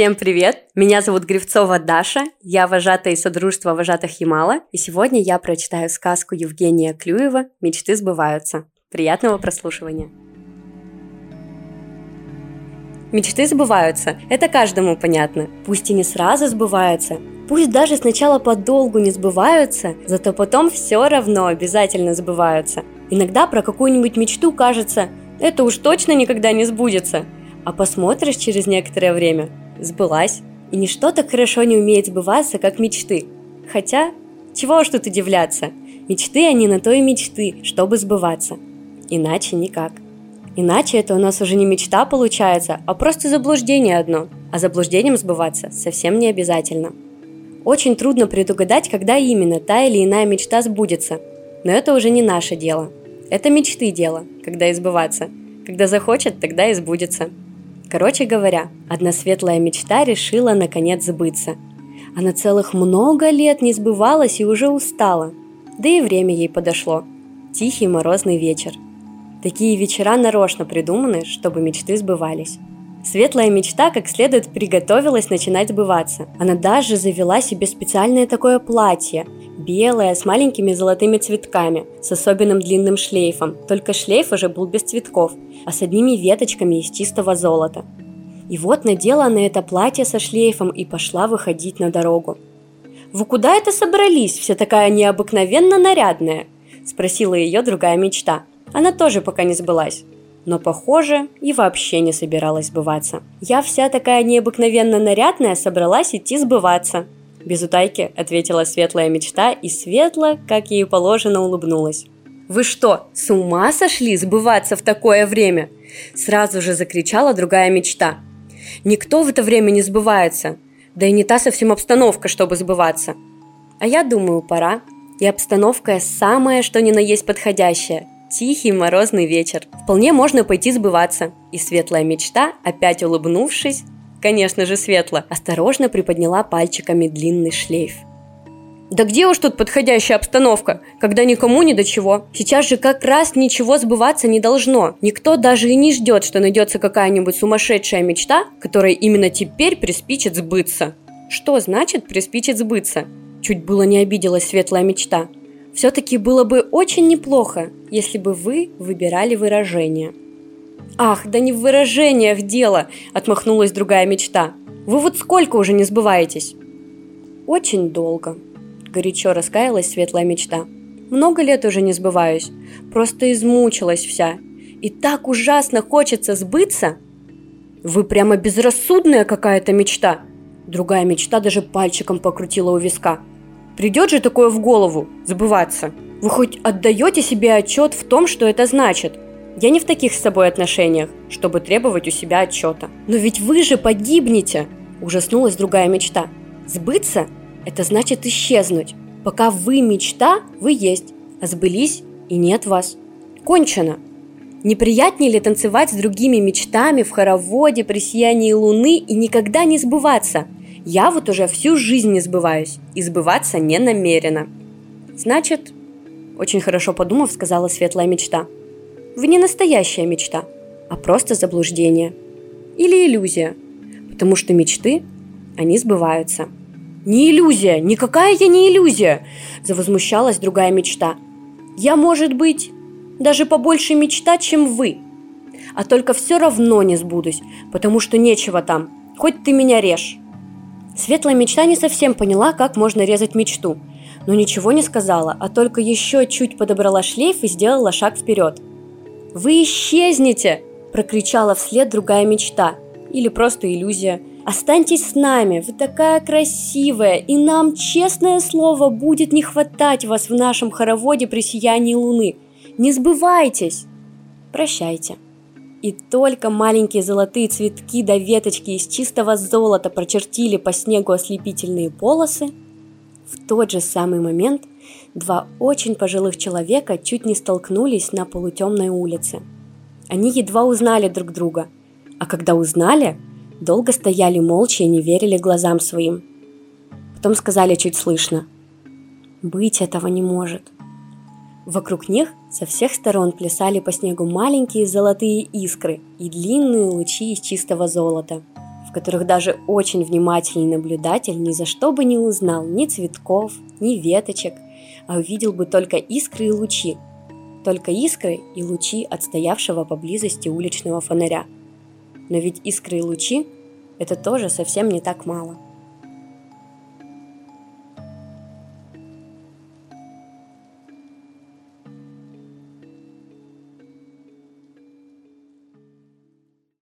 Всем привет! Меня зовут Гривцова Даша, я вожатая из Содружества вожатых Ямала, и сегодня я прочитаю сказку Евгения Клюева «Мечты сбываются». Приятного прослушивания! Мечты сбываются, это каждому понятно. Пусть и не сразу сбываются, пусть даже сначала подолгу не сбываются, зато потом все равно обязательно сбываются. Иногда про какую-нибудь мечту кажется, это уж точно никогда не сбудется, а посмотришь через некоторое время – сбылась. И ничто так хорошо не умеет сбываться, как мечты. Хотя, чего уж тут удивляться, мечты они на то и мечты, чтобы сбываться. Иначе никак. Иначе это у нас уже не мечта получается, а просто заблуждение одно. А заблуждением сбываться совсем не обязательно. Очень трудно предугадать, когда именно та или иная мечта сбудется. Но это уже не наше дело. Это мечты дело, когда избываться. Когда захочет, тогда и сбудется. Короче говоря, одна светлая мечта решила наконец сбыться. Она целых много лет не сбывалась и уже устала. Да и время ей подошло. Тихий морозный вечер – Такие вечера нарочно придуманы, чтобы мечты сбывались. Светлая мечта как следует приготовилась начинать сбываться. Она даже завела себе специальное такое платье, белое, с маленькими золотыми цветками, с особенным длинным шлейфом. Только шлейф уже был без цветков, а с одними веточками из чистого золота. И вот надела она это платье со шлейфом и пошла выходить на дорогу. «Вы куда это собрались, вся такая необыкновенно нарядная?» – спросила ее другая мечта – она тоже пока не сбылась. Но, похоже, и вообще не собиралась сбываться. Я вся такая необыкновенно нарядная собралась идти сбываться. Без утайки ответила светлая мечта и светло, как ей положено, улыбнулась. «Вы что, с ума сошли сбываться в такое время?» Сразу же закричала другая мечта. «Никто в это время не сбывается, да и не та совсем обстановка, чтобы сбываться. А я думаю, пора. И обстановка самая, что ни на есть подходящая – Тихий морозный вечер. Вполне можно пойти сбываться. И светлая мечта, опять улыбнувшись, конечно же светло, осторожно приподняла пальчиками длинный шлейф. Да где уж тут подходящая обстановка, когда никому ни до чего? Сейчас же как раз ничего сбываться не должно. Никто даже и не ждет, что найдется какая-нибудь сумасшедшая мечта, которая именно теперь приспичит сбыться. Что значит приспичит сбыться? Чуть было не обиделась светлая мечта. Все-таки было бы очень неплохо, если бы вы выбирали выражение. «Ах, да не в выражениях дело!» – отмахнулась другая мечта. «Вы вот сколько уже не сбываетесь?» «Очень долго», – горячо раскаялась светлая мечта. «Много лет уже не сбываюсь, просто измучилась вся. И так ужасно хочется сбыться!» «Вы прямо безрассудная какая-то мечта!» Другая мечта даже пальчиком покрутила у виска – Придет же такое в голову – забываться. Вы хоть отдаете себе отчет в том, что это значит? Я не в таких с собой отношениях, чтобы требовать у себя отчета. Но ведь вы же погибнете! Ужаснулась другая мечта. Сбыться – это значит исчезнуть. Пока вы мечта, вы есть, а сбылись и нет вас. Кончено. Неприятнее ли танцевать с другими мечтами в хороводе при сиянии луны и никогда не сбываться – я вот уже всю жизнь не сбываюсь и сбываться не намерена. Значит, очень хорошо подумав, сказала светлая мечта. Вы не настоящая мечта, а просто заблуждение. Или иллюзия. Потому что мечты, они сбываются. Не иллюзия, никакая я не иллюзия, завозмущалась другая мечта. Я, может быть, даже побольше мечтать, чем вы. А только все равно не сбудусь, потому что нечего там, хоть ты меня режь. Светлая мечта не совсем поняла, как можно резать мечту, но ничего не сказала, а только еще чуть подобрала шлейф и сделала шаг вперед. «Вы исчезнете!» – прокричала вслед другая мечта. Или просто иллюзия. «Останьтесь с нами, вы такая красивая, и нам, честное слово, будет не хватать вас в нашем хороводе при сиянии луны. Не сбывайтесь!» «Прощайте!» И только маленькие золотые цветки до да веточки из чистого золота прочертили по снегу ослепительные полосы, в тот же самый момент два очень пожилых человека чуть не столкнулись на полутемной улице. Они едва узнали друг друга, а когда узнали, долго стояли молча и не верили глазам своим. Потом сказали чуть слышно, «Быть этого не может». Вокруг них со всех сторон плясали по снегу маленькие золотые искры и длинные лучи из чистого золота. в которых даже очень внимательный наблюдатель ни за что бы не узнал ни цветков, ни веточек, а увидел бы только искры и лучи, только искры и лучи от стоявшего поблизости уличного фонаря. Но ведь искры и лучи – это тоже совсем не так мало –